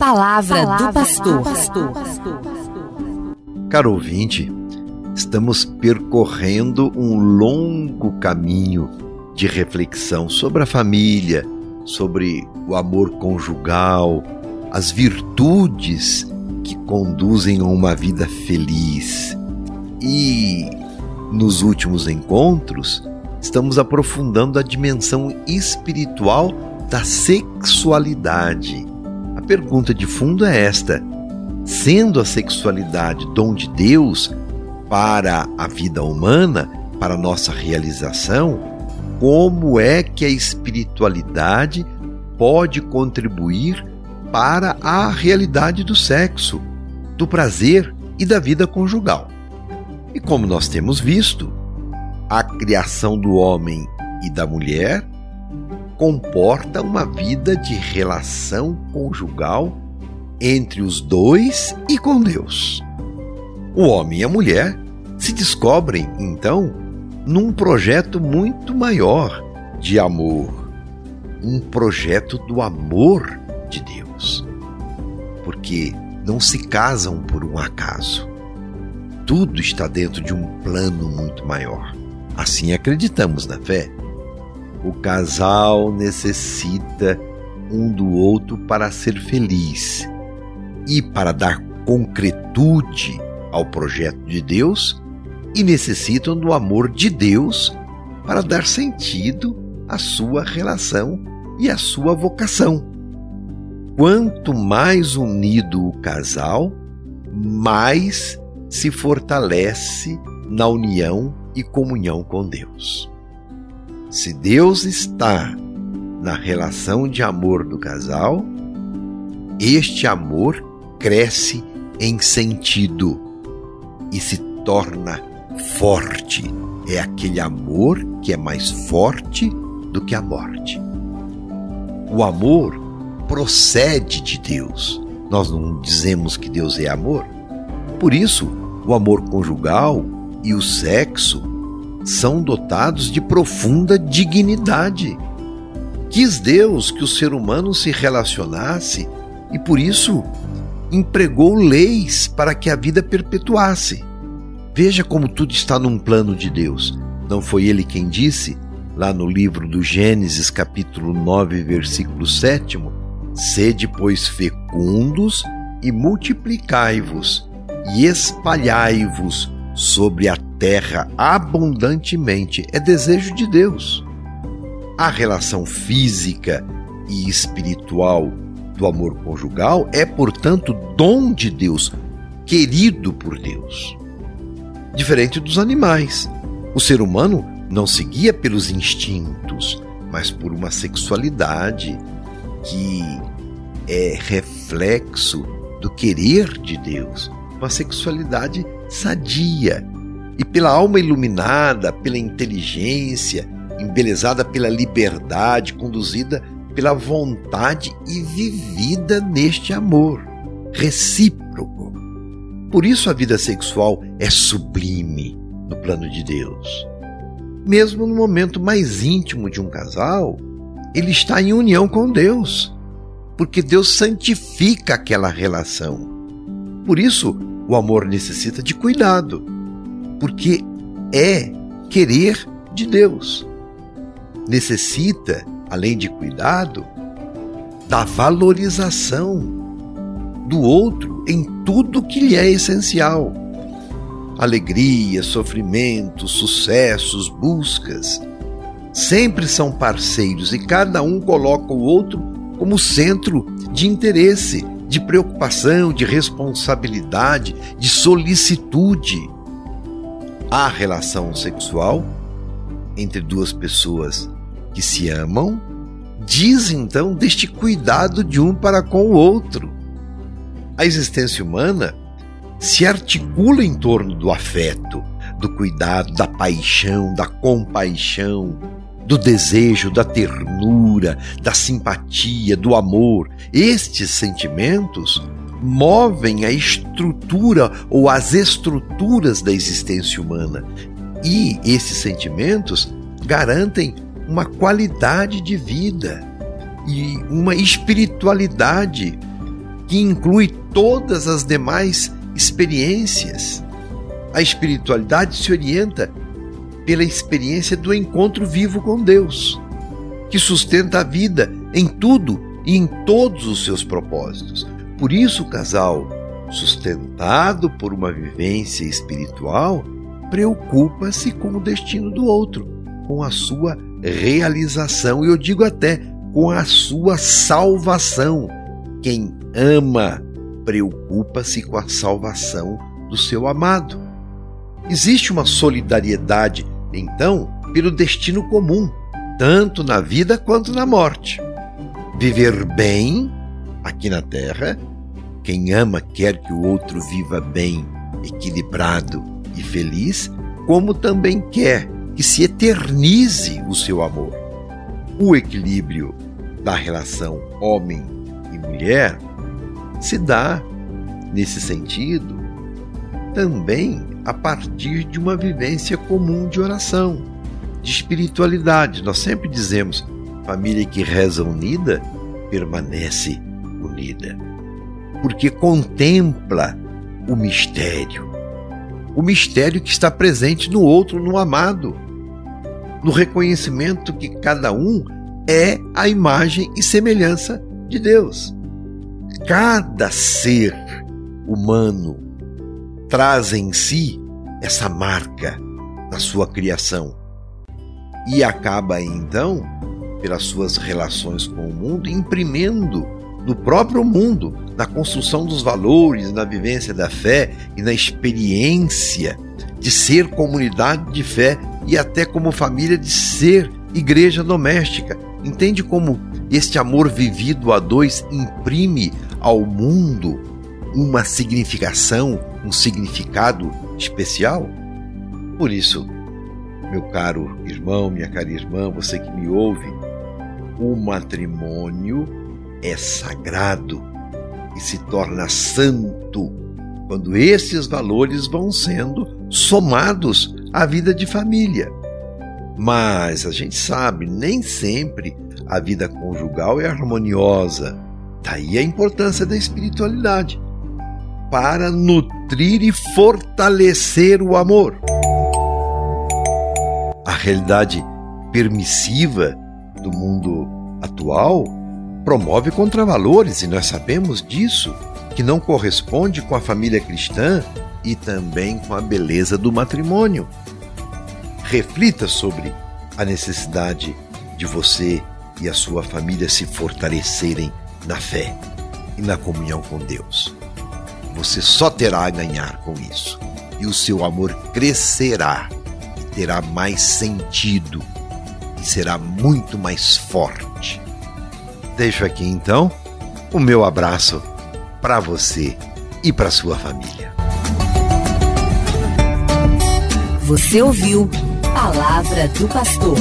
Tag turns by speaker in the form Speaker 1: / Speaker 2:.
Speaker 1: palavra, palavra do pastor.
Speaker 2: Caro ouvinte, estamos percorrendo um longo caminho de reflexão sobre a família, sobre o amor conjugal, as virtudes que conduzem a uma vida feliz. E nos últimos encontros, estamos aprofundando a dimensão espiritual da sexualidade. Pergunta de fundo é esta: sendo a sexualidade dom de Deus para a vida humana, para a nossa realização, como é que a espiritualidade pode contribuir para a realidade do sexo, do prazer e da vida conjugal? E como nós temos visto, a criação do homem e da mulher comporta uma vida de relação conjugal entre os dois e com Deus. O homem e a mulher se descobrem, então, num projeto muito maior de amor, um projeto do amor de Deus. Porque não se casam por um acaso. Tudo está dentro de um plano muito maior. Assim acreditamos na fé. O casal necessita um do outro para ser feliz e para dar concretude ao projeto de Deus, e necessitam do amor de Deus para dar sentido à sua relação e à sua vocação. Quanto mais unido o casal, mais se fortalece na união e comunhão com Deus. Se Deus está na relação de amor do casal, este amor cresce em sentido e se torna forte. É aquele amor que é mais forte do que a morte. O amor procede de Deus. Nós não dizemos que Deus é amor. Por isso, o amor conjugal e o sexo são dotados de profunda dignidade. Quis Deus que o ser humano se relacionasse e por isso empregou leis para que a vida perpetuasse. Veja como tudo está num plano de Deus. Não foi ele quem disse, lá no livro do Gênesis, capítulo 9, versículo 7, Sede, pois, fecundos e multiplicai-vos e espalhai-vos sobre a terra abundantemente. É desejo de Deus. A relação física e espiritual do amor conjugal é, portanto, dom de Deus, querido por Deus. Diferente dos animais, o ser humano não seguia pelos instintos, mas por uma sexualidade que é reflexo do querer de Deus, uma sexualidade sadia. E pela alma iluminada, pela inteligência, embelezada pela liberdade, conduzida pela vontade e vivida neste amor recíproco. Por isso a vida sexual é sublime no plano de Deus. Mesmo no momento mais íntimo de um casal, ele está em união com Deus, porque Deus santifica aquela relação. Por isso, o amor necessita de cuidado, porque é querer de Deus. Necessita, além de cuidado, da valorização do outro em tudo que lhe é essencial. Alegria, sofrimento, sucessos, buscas. Sempre são parceiros e cada um coloca o outro como centro de interesse de preocupação, de responsabilidade, de solicitude. A relação sexual entre duas pessoas que se amam diz então deste cuidado de um para com o outro. A existência humana se articula em torno do afeto, do cuidado, da paixão, da compaixão, do desejo, da ternura, da simpatia, do amor. Estes sentimentos movem a estrutura ou as estruturas da existência humana. E esses sentimentos garantem uma qualidade de vida e uma espiritualidade que inclui todas as demais experiências. A espiritualidade se orienta pela experiência do encontro vivo com Deus, que sustenta a vida em tudo e em todos os seus propósitos. Por isso, o casal, sustentado por uma vivência espiritual, preocupa-se com o destino do outro, com a sua realização e eu digo até com a sua salvação. Quem ama preocupa-se com a salvação do seu amado. Existe uma solidariedade, então, pelo destino comum, tanto na vida quanto na morte. Viver bem aqui na terra, quem ama quer que o outro viva bem, equilibrado e feliz, como também quer que se eternize o seu amor. O equilíbrio da relação homem e mulher se dá, nesse sentido, também a partir de uma vivência comum de oração, de espiritualidade. Nós sempre dizemos: família que reza unida permanece unida, porque contempla o mistério. O mistério que está presente no outro, no amado, no reconhecimento que cada um é a imagem e semelhança de Deus. Cada ser humano traz em si essa marca da sua criação e acaba então, pelas suas relações com o mundo, imprimindo no próprio mundo, na construção dos valores, na vivência da fé e na experiência de ser comunidade de fé e até como família de ser igreja doméstica. Entende como este amor vivido a dois imprime ao mundo uma significação, um significado especial? Por isso, meu caro irmão, minha cara irmã, você que me ouve, o matrimônio é sagrado e se torna santo quando esses valores vão sendo somados à vida de família. Mas a gente sabe, nem sempre a vida conjugal é harmoniosa. Daí a importância da espiritualidade para nutrir e fortalecer o amor. A realidade permissiva do mundo atual promove contravalores e nós sabemos disso, que não corresponde com a família cristã e também com a beleza do matrimônio reflita sobre a necessidade de você e a sua família se fortalecerem na fé e na comunhão com Deus. Você só terá a ganhar com isso, e o seu amor crescerá e terá mais sentido e será muito mais forte. Deixo aqui então o meu abraço para você e para sua família.
Speaker 1: Você ouviu Palavra do Pastor.